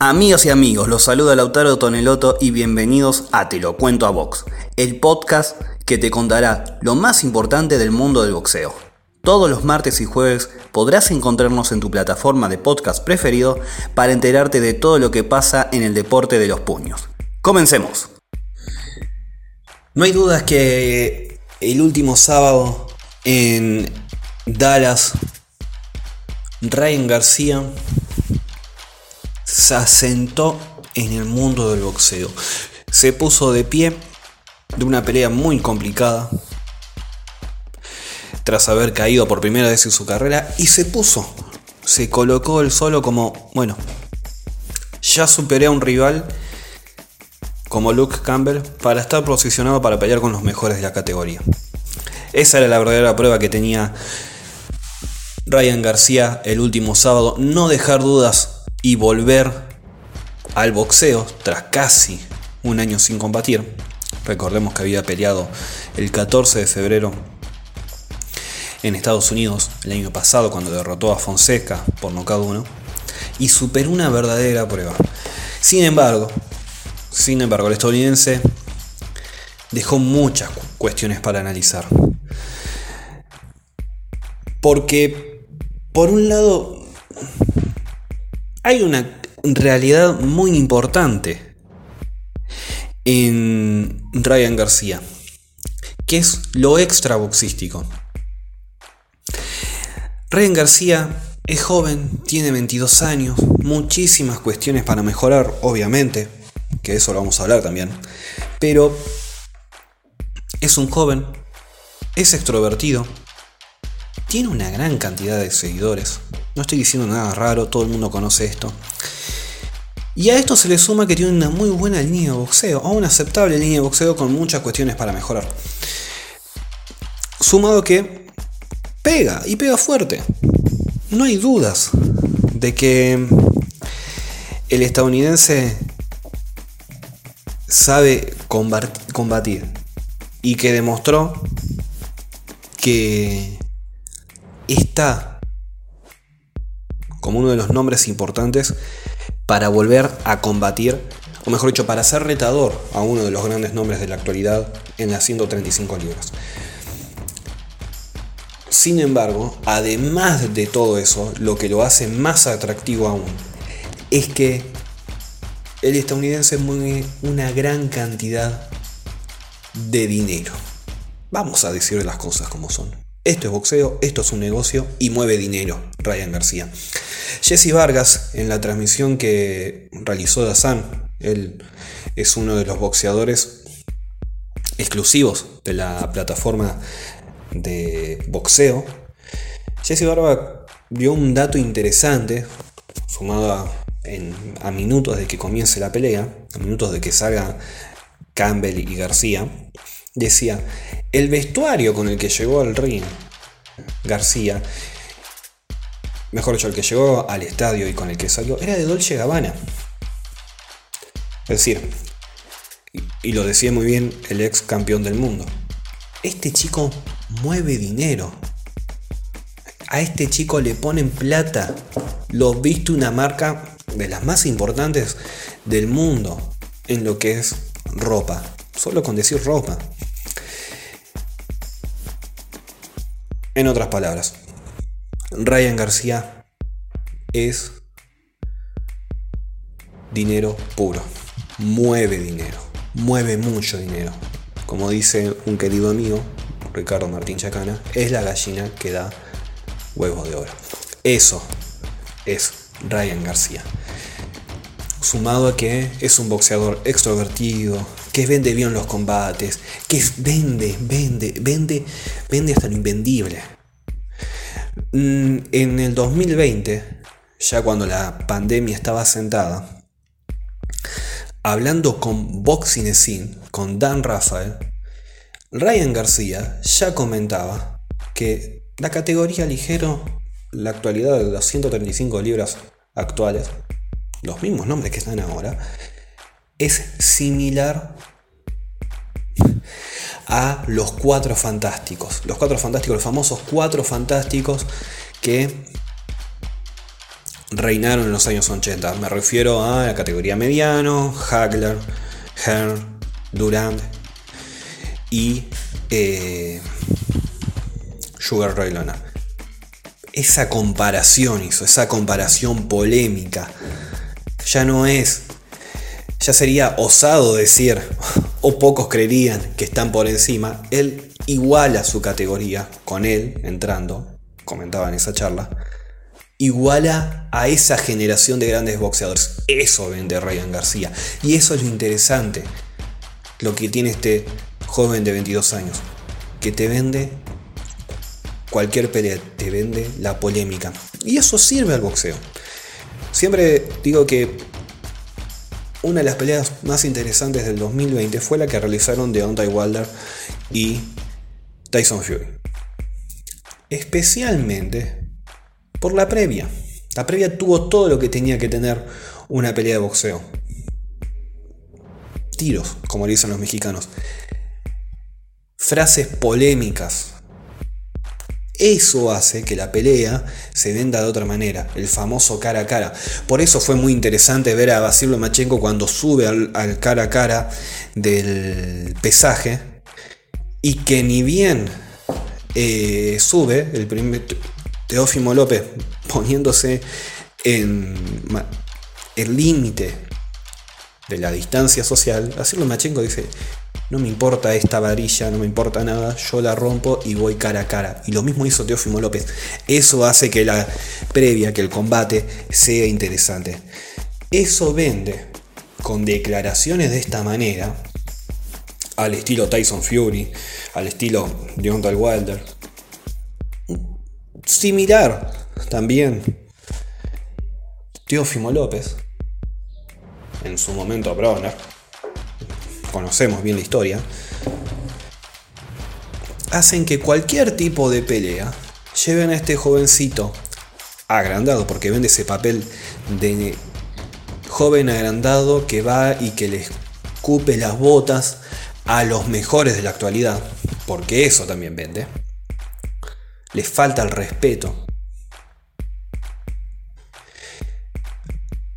Amigos y amigos, los saluda Lautaro Toneloto y bienvenidos a Te lo cuento a Box, el podcast que te contará lo más importante del mundo del boxeo. Todos los martes y jueves podrás encontrarnos en tu plataforma de podcast preferido para enterarte de todo lo que pasa en el deporte de los puños. Comencemos. No hay dudas que el último sábado en Dallas, Ryan García se asentó en el mundo del boxeo. Se puso de pie de una pelea muy complicada tras haber caído por primera vez en su carrera y se puso, se colocó él solo como, bueno, ya superé a un rival como Luke Campbell para estar posicionado para pelear con los mejores de la categoría. Esa era la verdadera prueba que tenía Ryan García el último sábado, no dejar dudas y volver al boxeo tras casi un año sin combatir. Recordemos que había peleado el 14 de febrero en Estados Unidos el año pasado cuando derrotó a Fonseca por nocaut 1 y superó una verdadera prueba. Sin embargo, sin embargo, el estadounidense dejó muchas cuestiones para analizar. Porque, por un lado, hay una realidad muy importante en Ryan García, que es lo extra boxístico. Ryan García es joven, tiene 22 años, muchísimas cuestiones para mejorar, obviamente, que eso lo vamos a hablar también, pero es un joven, es extrovertido, tiene una gran cantidad de seguidores, no estoy diciendo nada raro, todo el mundo conoce esto. Y a esto se le suma que tiene una muy buena línea de boxeo, o una aceptable línea de boxeo con muchas cuestiones para mejorar. Sumado que pega y pega fuerte. No hay dudas de que el estadounidense sabe combatir y que demostró que está como uno de los nombres importantes para volver a combatir, o mejor dicho, para ser retador a uno de los grandes nombres de la actualidad en las 135 libras. Sin embargo, además de todo eso, lo que lo hace más atractivo aún es que el estadounidense mueve una gran cantidad de dinero. Vamos a decir las cosas como son. Esto es boxeo, esto es un negocio y mueve dinero, Ryan García. Jesse Vargas, en la transmisión que realizó Dazan, él es uno de los boxeadores exclusivos de la plataforma de boxeo. Jesse Vargas dio un dato interesante, sumado a, a minutos de que comience la pelea, a minutos de que salga Campbell y García. Decía, el vestuario con el que llegó al ring García mejor dicho, el que llegó al estadio y con el que salió, era de Dolce Gabbana. Es decir, y, lo decía muy bien el ex campeón del mundo, este chico mueve dinero. A este chico le ponen plata. Lo viste una marca de las más importantes del mundo en lo que es ropa. Solo con decir ropa. En otras palabras, Ryan García es dinero puro. Mueve dinero. Mueve mucho dinero. Como dice un querido amigo, Ricardo Martín Chacana, es la gallina que da huevos de oro. Eso es Ryan García. Sumado a que es un boxeador extrovertido, que vende bien los combates, que vende, vende, vende, vende hasta lo invendible. Mm, en el 2020, ya cuando la pandemia estaba sentada, hablando con Boxing Scene, con Dan Rafael, Ryan García ya comentaba que la categoría ligero, la actualidad de las 135 libras actuales, los mismos nombres que están ahora, es similar a los cuatro fantásticos. Los cuatro fantásticos, los famosos cuatro fantásticos que reinaron en los años 80. Me refiero a la categoría mediano, Hagler, Hearn, Durant y eh, Sugar Ray Leonard. Esa comparación hizo, esa comparación polémica, ya no es, ya sería osado decir, o pocos creerían que están por encima, él iguala su categoría con él entrando, comentaba en esa charla, iguala a esa generación de grandes boxeadores. Eso vende Ryan García. Y eso es lo interesante. Lo que tiene este joven de 22 años. Que te vende cualquier pelea. Te vende la polémica. Y eso sirve al boxeo. Siempre digo que una de las peleas más interesantes del 2020 fue la que realizaron Deontay Wilder y Tyson Fury. Especialmente por la previa. La previa tuvo todo lo que tenía que tener una pelea de boxeo. Tiros, como dicen los mexicanos. Frases polémicas. Eso hace que la pelea se venda de otra manera, el famoso cara a cara. Por eso fue muy interesante ver a Basilio Machenko cuando sube al, cara a cara del pesaje y que ni bien eh, sube el primer, Teófimo López poniéndose en el límite de la distancia social, lo Machenko dice, no me importa esta varilla, no me importa nada, yo la rompo y voy cara a cara. Y lo mismo hizo Teófimo López. Eso hace que la previa, que el combate sea interesante. Eso vende con declaraciones de esta manera, al estilo Tyson Fury, al estilo Deontay Wilder, similar también Teófimo López, en su momento Broner, conocemos bien la historia, hacen que cualquier tipo de pelea lleven a este jovencito agrandado, porque vende ese papel de joven agrandado que va y que le escupe las botas a los mejores de la actualidad, porque eso también vende les falta el respeto.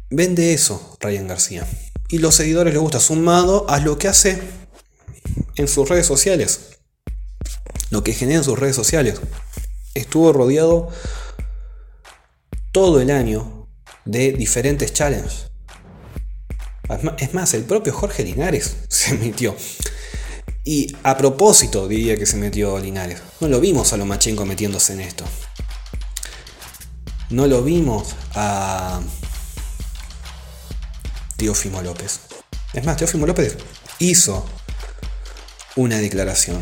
Vende eso Ryan García. Y los seguidores les gusta, sumado a lo que hace en sus redes sociales. Lo que genera en sus redes sociales. Estuvo rodeado todo el año de diferentes challenges. Es más, el propio Jorge Linares se metió. Y a propósito diría que se metió Linares. No lo vimos a Lomachenko metiéndose en esto. No lo vimos a Teófimo López. Es más, Teófimo López hizo una declaración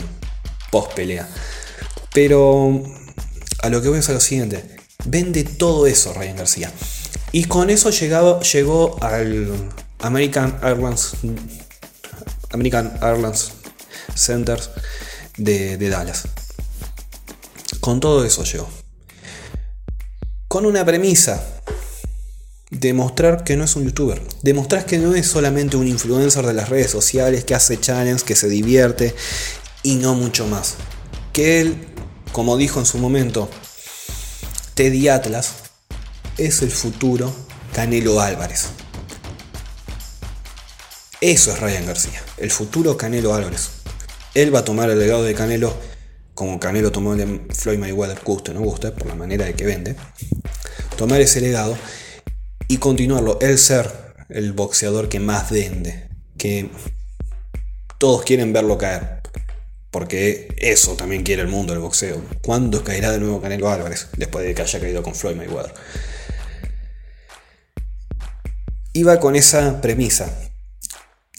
post pelea. Pero a lo que voy a hacer lo siguiente. Vende todo eso Ryan García. Y con eso llegado, llegó al American Airlines American Airlines centers de, Dallas. Con todo eso llegó. Con una premisa. Demostrar que no es un youtuber. Demostrar que no es solamente un influencer de las redes sociales que hace challenges, que se divierte y no mucho más. Que él, como dijo en su momento Teddy Atlas, es el futuro Canelo Álvarez. Eso es Ryan García, el futuro Canelo Álvarez. Él va a tomar el legado de Canelo, como Canelo tomó el de Floyd Mayweather, guste o no guste, por la manera de que vende. Tomar ese legado y continuarlo. Él ser el boxeador que más vende, que todos quieren verlo caer. Porque eso también quiere el mundo del boxeo. ¿Cuándo caerá de nuevo Canelo Álvarez? Después de que haya caído con Floyd Mayweather. Iba con esa premisa.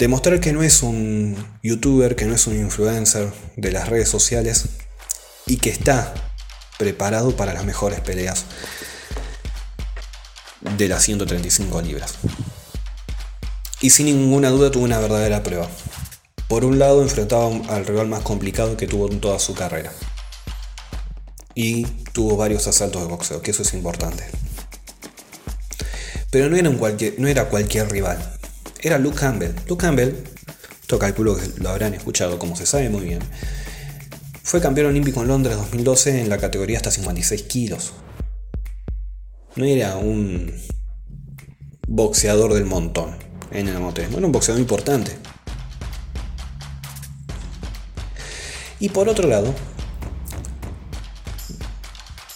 Demostrar que no es un youtuber, que no es un influencer de las redes sociales y que está preparado para las mejores peleas de las 135 libras. Y sin ninguna duda tuvo una verdadera prueba. Por un lado enfrentaba al rival más complicado que tuvo en toda su carrera. Y tuvo varios asaltos de boxeo, que eso es importante. Pero no era, cualquier, no era cualquier rival era Luke Campbell. Luke Campbell, esto calculo que lo habrán escuchado como se sabe muy bien, fue campeón olímpico en Londres 2012 en la categoría hasta 56 kilos. No era un boxeador del montón en el amateurismo, era un boxeador importante. Y por otro lado,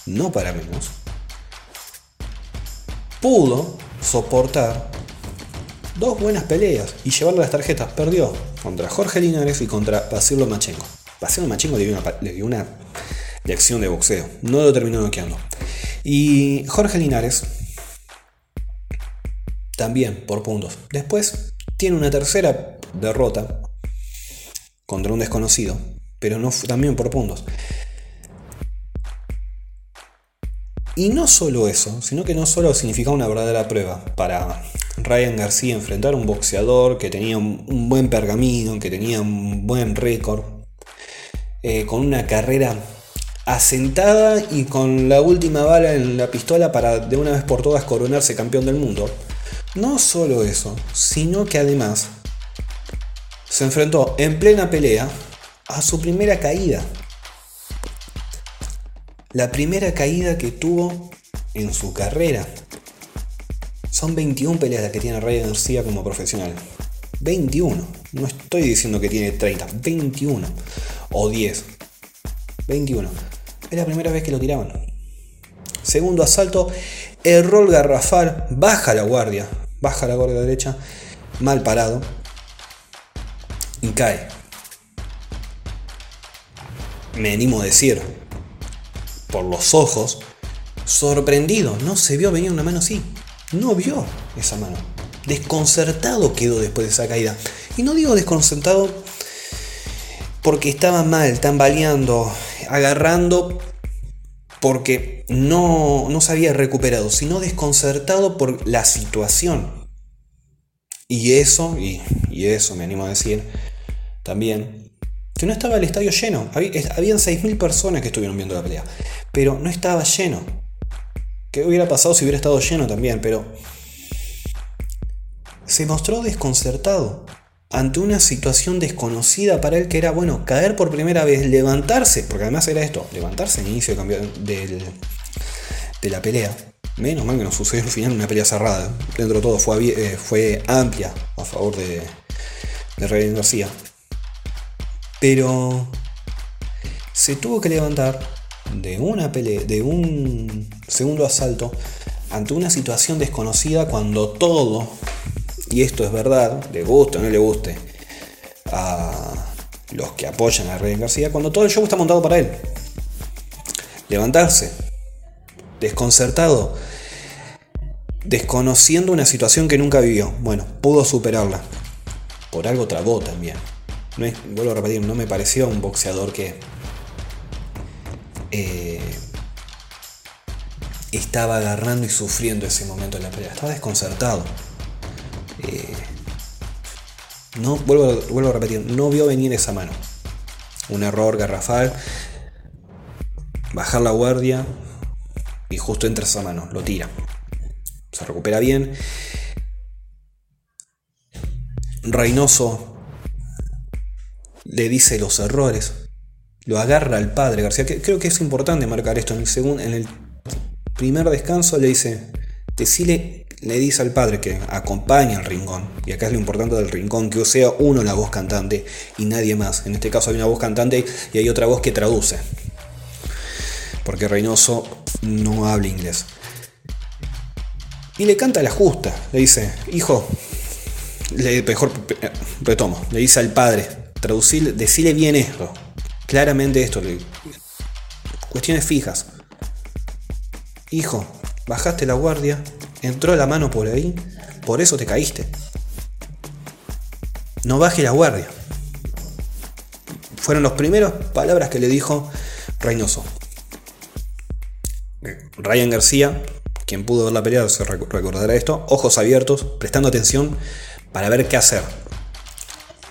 no para pudo soportar dos buenas peleas y llevarle las tarjetas. Perdió contra Jorge Linares y contra Basil Lomachenko. Basil Lomachenko le dio, una, le dio una lección de boxeo. No lo terminó noqueando. Y Jorge Linares también por puntos. Después tiene una tercera derrota contra un desconocido, pero no también por puntos. Y no solo eso, sino que no solo significaba una verdadera prueba para Ryan García enfrentar a un boxeador que tenía un buen pergamino, que tenía un buen récord, eh, con una carrera asentada y con la última bala en la pistola para de una vez por todas coronarse campeón del mundo. No solo eso, sino que además se enfrentó en plena pelea a su primera caída. La primera caída que tuvo en su carrera. Son 21 peleas las que tiene Ryan García como profesional. 21. No estoy diciendo que tiene 30. 21. O 10. 21. Es la primera vez que lo tiraban. Segundo asalto. Error garrafal. Baja la guardia. Baja la guardia derecha. Mal parado. Y cae. Me animo a decir. Por los ojos. Sorprendido. No se vio venir una mano así no vio esa mano. Desconcertado quedó después de esa caída. Y no digo desconcertado porque estaba mal, tambaleando, agarrando porque no, no se había recuperado, sino desconcertado por la situación. Y eso, y, eso me animo a decir también, que no estaba el estadio lleno. habían 6.000 personas que estuvieron viendo la pelea, pero no estaba lleno. ¿Qué hubiera pasado si hubiera estado lleno también? Pero se mostró desconcertado ante una situación desconocida para él que era, bueno, caer por primera vez, levantarse, porque además era esto, levantarse en inicio de, de la pelea. Menos mal que no sucedió al final una pelea cerrada. Dentro de todo fue, eh, fue amplia a favor de, de Rey García. Pero se tuvo que levantar de una pelea, de un segundo asalto ante una situación desconocida cuando todo, y esto es verdad, le guste o no le guste a los que apoyan a Rey García, cuando todo el show está montado para él. Levantarse, desconcertado, desconociendo una situación que nunca vivió. Bueno, pudo superarla. Por algo trabó también. No vuelvo a repetir, no me pareció un boxeador que eh, estaba agarrando y sufriendo ese momento de la pelea. Estaba desconcertado. No, vuelvo, vuelvo a repetir, no vio venir esa mano. Un error garrafal. Bajar la guardia y justo entra esa mano, lo tira. Se recupera bien. Reynoso le dice los errores lo agarra al padre García. creo que es importante marcar esto. En el, segundo, en el primer descanso le dice, decile, le dice al padre que acompaña al rincón. Y acá es lo importante del rincón, que sea uno la voz cantante y nadie más. En este caso hay una voz cantante y hay otra voz que traduce. Porque Reynoso no habla inglés. Y le canta la justa. Le dice, hijo, le, mejor retomo, le dice al padre, traducir, decile bien esto claramente esto. Cuestiones fijas. Hijo, bajaste la guardia, entró la mano por ahí, por eso te caíste. No baje la guardia. Fueron las primeras palabras que le dijo Reynoso. Ryan García, quien pudo ver la pelea, se recordará esto, ojos abiertos, prestando atención para ver qué hacer.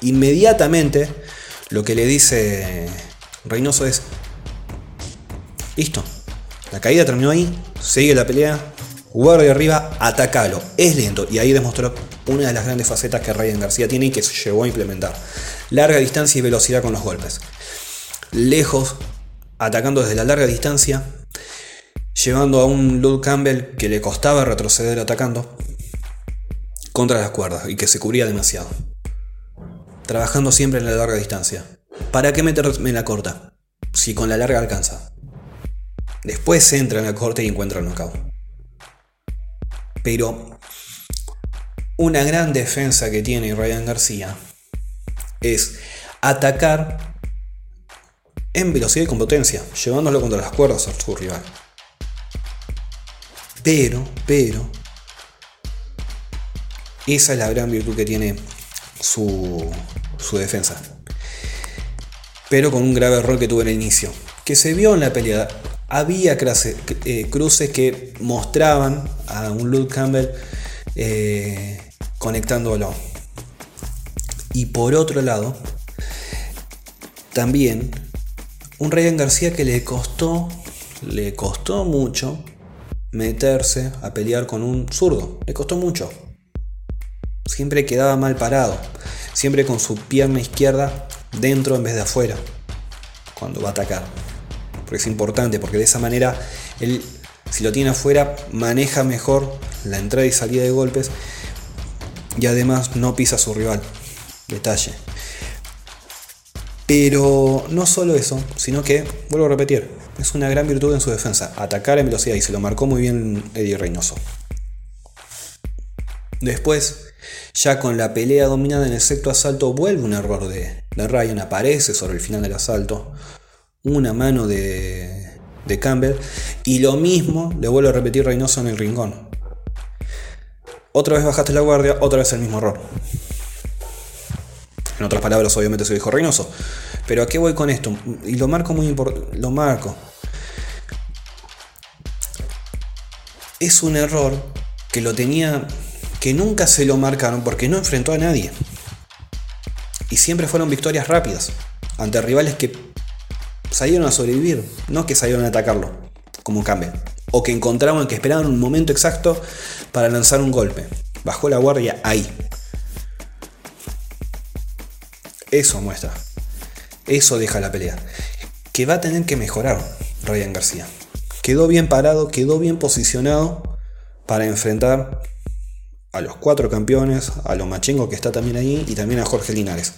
Inmediatamente lo que le dice Reynoso es, listo, la caída terminó ahí, sigue la pelea, guardia arriba, atacalo, es lento y ahí demostró una de las grandes facetas que Ryan García tiene y que se llegó a implementar. Larga distancia y velocidad con los golpes. Lejos, atacando desde la larga distancia llevando a un Luke Campbell que le costaba retroceder atacando contra las cuerdas y que se cubría demasiado. Trabajando siempre en la larga distancia. ¿Para qué meterme en la corta? Si con la larga alcanza. Después entra en la corta y encuentra el knockout. Pero una gran defensa que tiene Ryan García es atacar en velocidad y con potencia, llevándolo contra las cuerdas a su rival. Pero, pero, esa es la gran virtud que tiene su, su defensa. Pero con un grave error que tuvo en el inicio. Que se vio en la pelea. Había eh, cruces que mostraban a un Luke Campbell eh, conectándolo. Y por otro lado, también un Ryan García que le costó, le costó mucho meterse a pelear con un zurdo. Le costó mucho. Siempre quedaba mal parado. Siempre con su pierna izquierda dentro en vez de afuera. Cuando va a atacar. Porque es importante, porque de esa manera él, si lo tiene afuera, maneja mejor la entrada y salida de golpes. Y además no pisa a su rival. Detalle. Pero no solo eso, sino que, vuelvo a repetir, es una gran virtud en su defensa, atacar en velocidad y se lo marcó muy bien Eddie Reynoso. Después, ya con la pelea dominada en el sexto asalto, vuelve un error de, de Ryan, aparece sobre el final del asalto, una mano de, de Campbell y lo mismo le vuelve a repetir Reynoso en el rincón. Otra vez bajaste la guardia, otra vez el mismo error. En otras palabras, obviamente se dijo Reynoso. Pero ¿a qué voy con esto? Y lo marco muy importante. Lo marco. Es un error que lo tenía. que nunca se lo marcaron porque no enfrentó a nadie. Y siempre fueron victorias rápidas. Ante rivales que salieron a sobrevivir. No que salieron a atacarlo. Como Campbell. O que encontraban que esperaban un momento exacto para lanzar un golpe. Bajó la guardia ahí. Eso muestra. Eso deja la pelea. Que va a tener que mejorar Ryan García. Quedó bien parado, quedó bien posicionado para enfrentar a los cuatro campeones, a Lomachenko que está también ahí y también a Jorge Linares.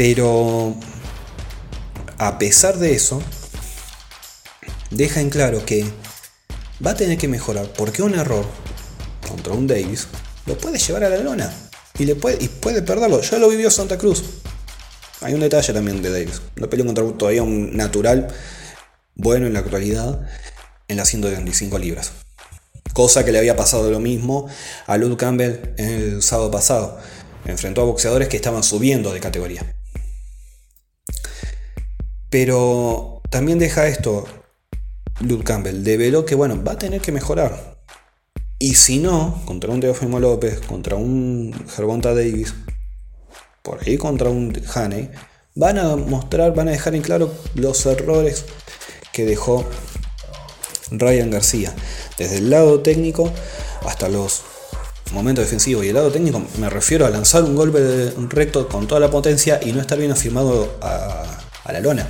Pero a pesar de eso, deja en claro que va a tener que mejorar porque un error contra un Davis lo puede llevar a la lona y, le puede, perderlo. Ya lo vivió Santa Cruz. Hay un detalle también de Davis. No peleó contra todavía un natural bueno en la actualidad en las 125 libras. Cosa que le había pasado lo mismo a Luke Campbell el sábado pasado. Enfrentó a boxeadores que estaban subiendo de categoría. Pero también deja esto Luke Campbell. Develó que bueno, va a tener que mejorar. Y si no, contra un Teofimo López, contra un Gervonta Davis, por ahí contra un Haney, van a mostrar, van a dejar en claro los errores que dejó Ryan García. Desde el lado técnico hasta los momentos defensivos. Y el lado técnico me refiero a lanzar un golpe recto con toda la potencia y no estar bien afirmado a, a la lona.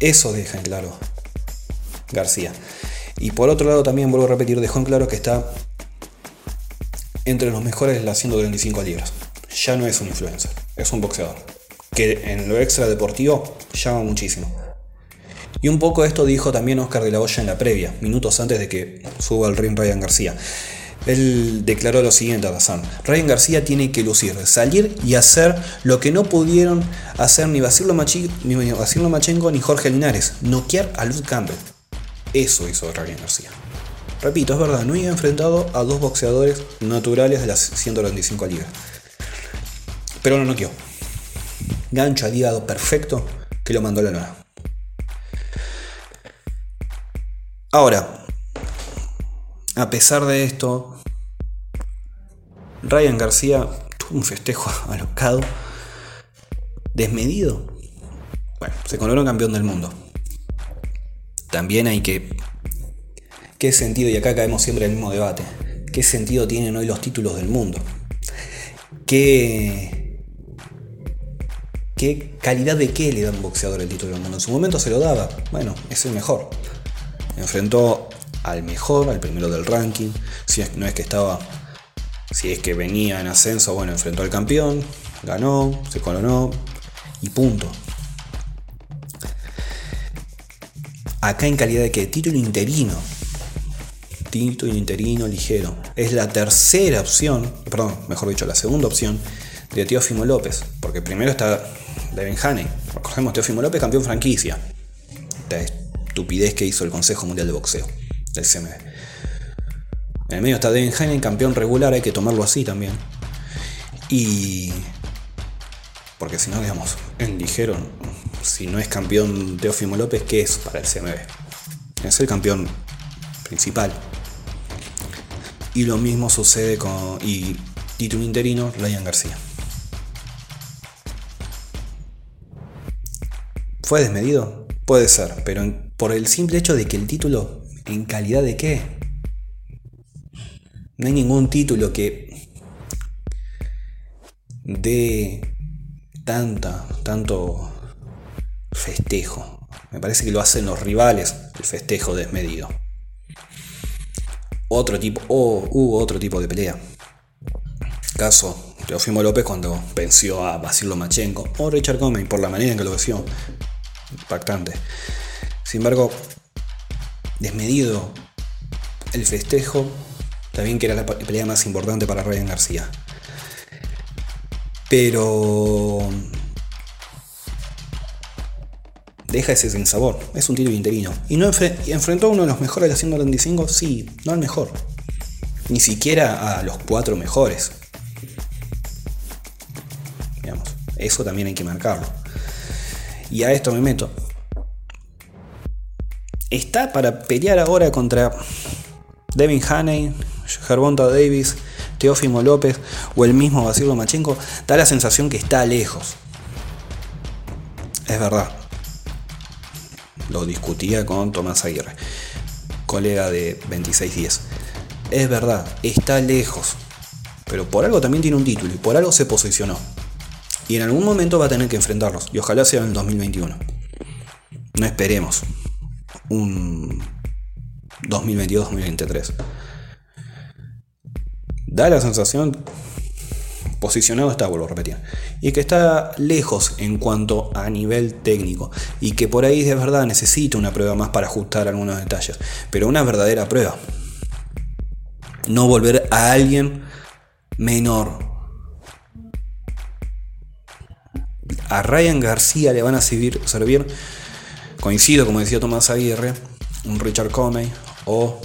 Eso deja en claro García. Y por otro lado también vuelvo a repetir, dejó en claro que está entre los mejores de las 135 libras. Ya no es un influencer, es un boxeador. Que en lo extra deportivo llama muchísimo. Y un poco esto dijo también Oscar de la Hoya en la previa, minutos antes de que suba al ring Ryan García. Él declaró lo siguiente a Razan. Ryan García tiene que lucir, salir y hacer lo que no pudieron hacer ni Basilio Machenko ni Jorge Linares, noquear a Luke Campbell. Eso hizo Ryan García. Repito, es verdad, no había enfrentado a dos boxeadores naturales de las 125 libras. Pero lo noqueó. Gancho al hígado perfecto que lo mandó a la lona. Ahora, a pesar de esto, Ryan García tuvo un festejo alocado, desmedido. Bueno, se coronó campeón del mundo también hay que... ¿Qué sentido? Y acá caemos siempre en el mismo debate. ¿Qué sentido tienen hoy los títulos del mundo? ¿Qué, ¿Qué calidad de qué le da un boxeador el título del mundo? En su momento se lo daba. Bueno, es el mejor. Enfrentó al mejor, al primero del ranking. Si no es que estaba. Si es que venía en ascenso, bueno, enfrentó al campeón, ganó, se coronó y punto. Acá en calidad de qué? Título interino. Título interino ligero. Es la tercera opción, perdón, mejor dicho, la segunda opción de Teófimo López. Porque primero está Devin Haney. Recordemos, Teófimo López, campeón franquicia. La estupidez que hizo el Consejo Mundial de Boxeo del CMB. En el medio está Devin Haney, campeón regular, hay que tomarlo así también. Y. Porque si no, digamos, ligero, si no es campeón Teófimo López, ¿qué es para el CMB? Es el campeón principal. Y lo mismo sucede con. Y título interino, Ryan García. ¿Fue desmedido? Puede ser, pero por el simple hecho de que el título, ¿en calidad de qué? No hay ningún título que dé tanta, tanto festejo. Me parece que lo hacen los rivales, el festejo desmedido. Otro tipo, o hubo otro tipo de pelea. Caso Teofimo López cuando venció a Basilio Machenko o Richard Comey por la manera en que lo venció impactante. Sin embargo, desmedido el festejo, también que era la pelea más importante para Ryan García. Pero deja ese sin sabor. Es un título interino. Y no enfrentó a uno de los mejores de la 135, sí, no al mejor. Ni siquiera a los cuatro mejores. Digamos, eso también hay que marcarlo. Y a esto me meto. Está para pelear ahora contra Devin Haney, Gervonta Davis, Teófimo López o el mismo Basilio Machenko. Da la sensación que está lejos. Es verdad. Lo discutía con Tomás Aguirre, colega de 2610. Es verdad, está lejos. Pero por algo también tiene un título y por algo se posicionó. Y en algún momento va a tener que enfrentarlos. Y ojalá sea en el 2021. No esperemos un 2022-2023. Da la sensación, posicionado está, vuelvo a repetir, y que está lejos en cuanto a nivel técnico, y que por ahí de verdad necesita una prueba más para ajustar algunos detalles, pero una verdadera prueba. No volver a alguien menor, a Ryan García le van a servir, servir coincido, como decía Tomás Aguirre, un Richard Comey o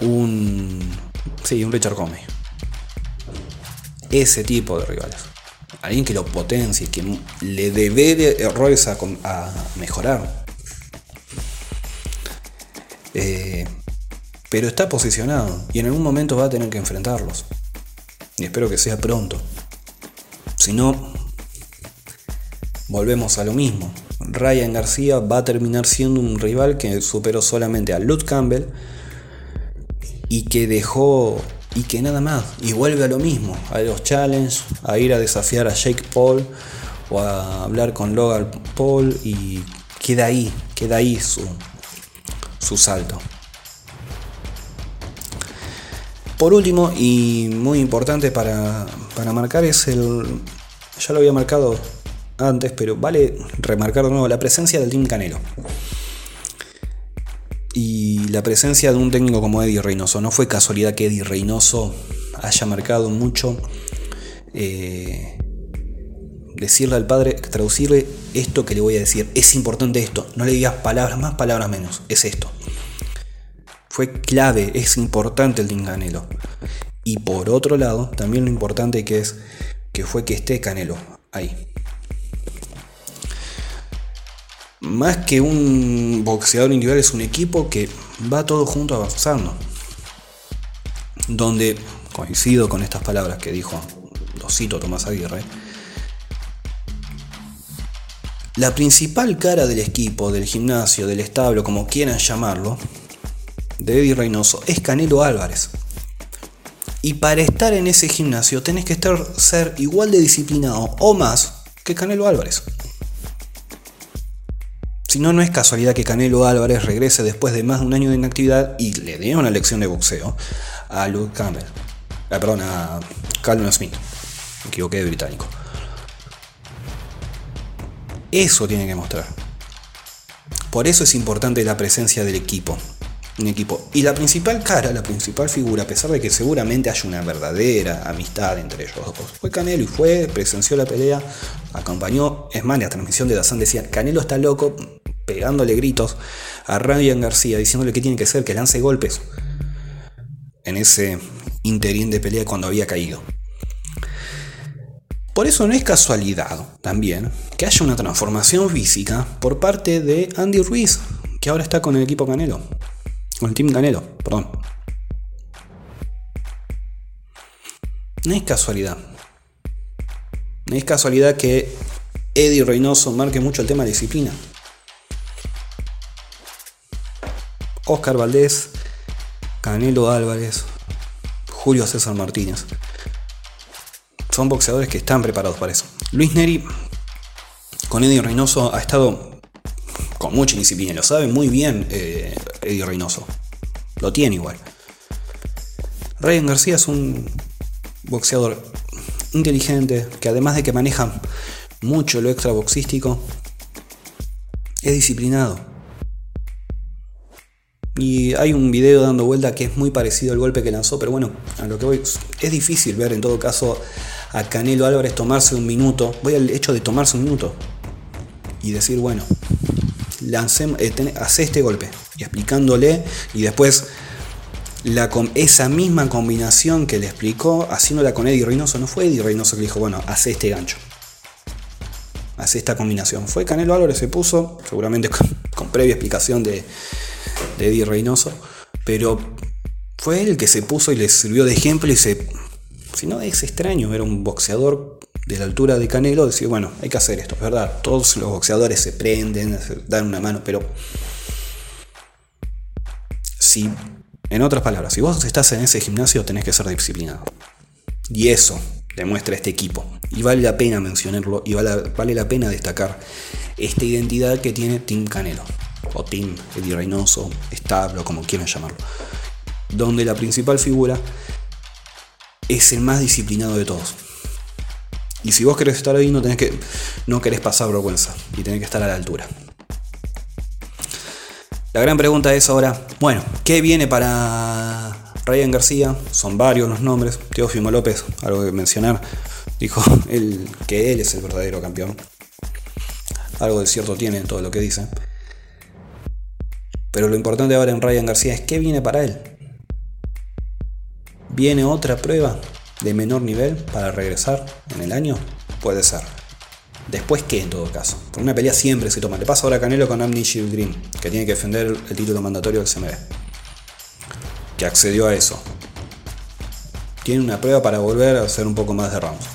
un. Sí, un Richard Comey. Ese tipo de rivales. Alguien que lo potencie, que le debe errores a, a mejorar. Eh, pero está posicionado y en algún momento va a tener que enfrentarlos. Y espero que sea pronto. Si no, volvemos a lo mismo. Ryan García va a terminar siendo un rival que superó solamente a Luke Campbell y que dejó y que nada más y vuelve a lo mismo, a los challenges, a ir a desafiar a Jake Paul o a hablar con Logan Paul y queda ahí, queda ahí su, su salto. Por último y muy importante para, para marcar es el, ya lo había marcado antes, pero vale remarcar de nuevo la presencia del Team Canelo. Y la presencia de un técnico como Eddie Reynoso. No fue casualidad que Eddie Reynoso haya marcado mucho. Eh, decirle al padre, traducirle esto que le voy a decir. Es importante esto. No le digas palabras más, palabras menos. Es esto. Fue clave, es importante el Team Canelo. Y por otro lado, también lo importante que es que fue que esté Canelo ahí más que un boxeador individual, es un equipo que va todo junto avanzando. Donde, coincido con estas palabras que dijo, lo cito Tomás Aguirre, la principal cara del equipo, del gimnasio, del establo, como quieran llamarlo, de Eddie Reynoso, es Canelo Álvarez. Y para estar en ese gimnasio tenés que estar, ser igual de disciplinado o más que Canelo Álvarez. Si no, no es casualidad que Canelo Álvarez regrese después de más de un año de inactividad y le dé una lección de boxeo a Luke Campbell. Ah, perdón, a Calvin Smith. Me equivoqué de británico. Eso tiene que mostrar. Por eso es importante la presencia del equipo. Un equipo. Y la principal cara, la principal figura, a pesar de que seguramente haya una verdadera amistad entre ellos dos, fue Canelo y fue, presenció la pelea, acompañó. Es más, la transmisión de Dazan decía: Canelo está loco, pegándole gritos a Ryan García, diciéndole que tiene que ser, que lance golpes. En ese interín de pelea cuando había caído. Por eso no es casualidad también que haya una transformación física por parte de Andy Ruiz, que ahora está con el equipo Canelo. El Team Canelo, perdón. No es casualidad. No es casualidad que Eddie Reynoso marque mucho el tema de disciplina. Oscar Valdés, Canelo Álvarez, Julio César Martínez son boxeadores que están preparados para eso. Luis Neri con Eddie Reynoso ha estado con mucha disciplina, lo sabe muy bien eh, Eddie Reynoso. Lo tiene igual. Ryan García es un boxeador inteligente que además de que maneja mucho lo extra boxístico, es disciplinado. Y hay un video dando vuelta que es muy parecido al golpe que lanzó, pero bueno, a lo que voy, es difícil ver en todo caso a Canelo Álvarez tomarse un minuto, voy al hecho de tomarse un minuto y decir, bueno, eh, hace este golpe y explicándole y después la, esa misma combinación que le explicó haciéndola con Eddie Reynoso, no fue Eddie Reynoso que le dijo, bueno, hace este gancho. Hace esta combinación. Fue Canelo Álvarez, se puso, seguramente con, previa explicación de, de Eddie Reynoso, pero fue él que se puso y le sirvió de ejemplo y se si no, es extraño ver un boxeador de la altura de Canelo decir, bueno, hay que hacer esto, es verdad. Todos los boxeadores se prenden, dan una mano, pero si, en otras palabras, si vos estás en ese gimnasio, tenés que ser disciplinado. Y eso demuestra este equipo. Y vale la pena mencionarlo y vale, la pena destacar esta identidad que tiene Team Canelo. O Team Eddie Reynoso, Establo, como quieran llamarlo. Donde la principal figura es el más disciplinado de todos. Y si vos querés estar ahí, no, tenés que, no querés pasar vergüenza y tenés que estar a la altura. La gran pregunta es ahora, bueno, ¿qué viene para Ryan García? Son varios los nombres. Teófimo López, algo que mencionar, dijo él, que él es el verdadero campeón. Algo de cierto tiene en todo lo que dice. Pero lo importante ahora en Ryan García es qué viene para él. ¿Viene otra prueba de menor nivel para regresar en el año? Puede ser. Después, ¿qué en todo caso? Por una pelea siempre se toma. Le pasa ahora a Canelo con Amni Green, que tiene que defender el título mandatorio del CMB. Que accedió a eso. Tiene una prueba para volver a hacer un poco más de rounds.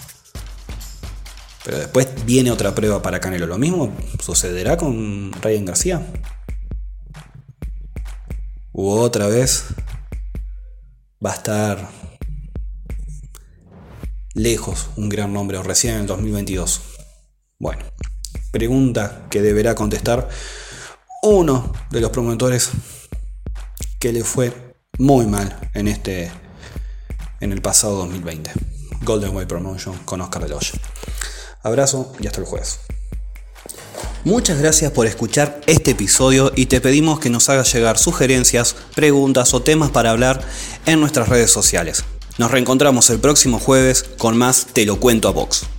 Pero después viene otra prueba para Canelo. ¿Lo mismo sucederá con Ryan García? ¿U otra vez va a estar lejos un gran nombre o recién en el 2022? Bueno, pregunta que deberá contestar uno de los promotores que le fue muy mal en este en el pasado 2020. Golden Way Promotion con Oscar. Abrazo y hasta el jueves. Muchas gracias por escuchar este episodio y te pedimos que nos hagas llegar sugerencias, preguntas o temas para hablar en nuestras redes sociales. Nos reencontramos el próximo jueves con más Te lo cuento a Vox.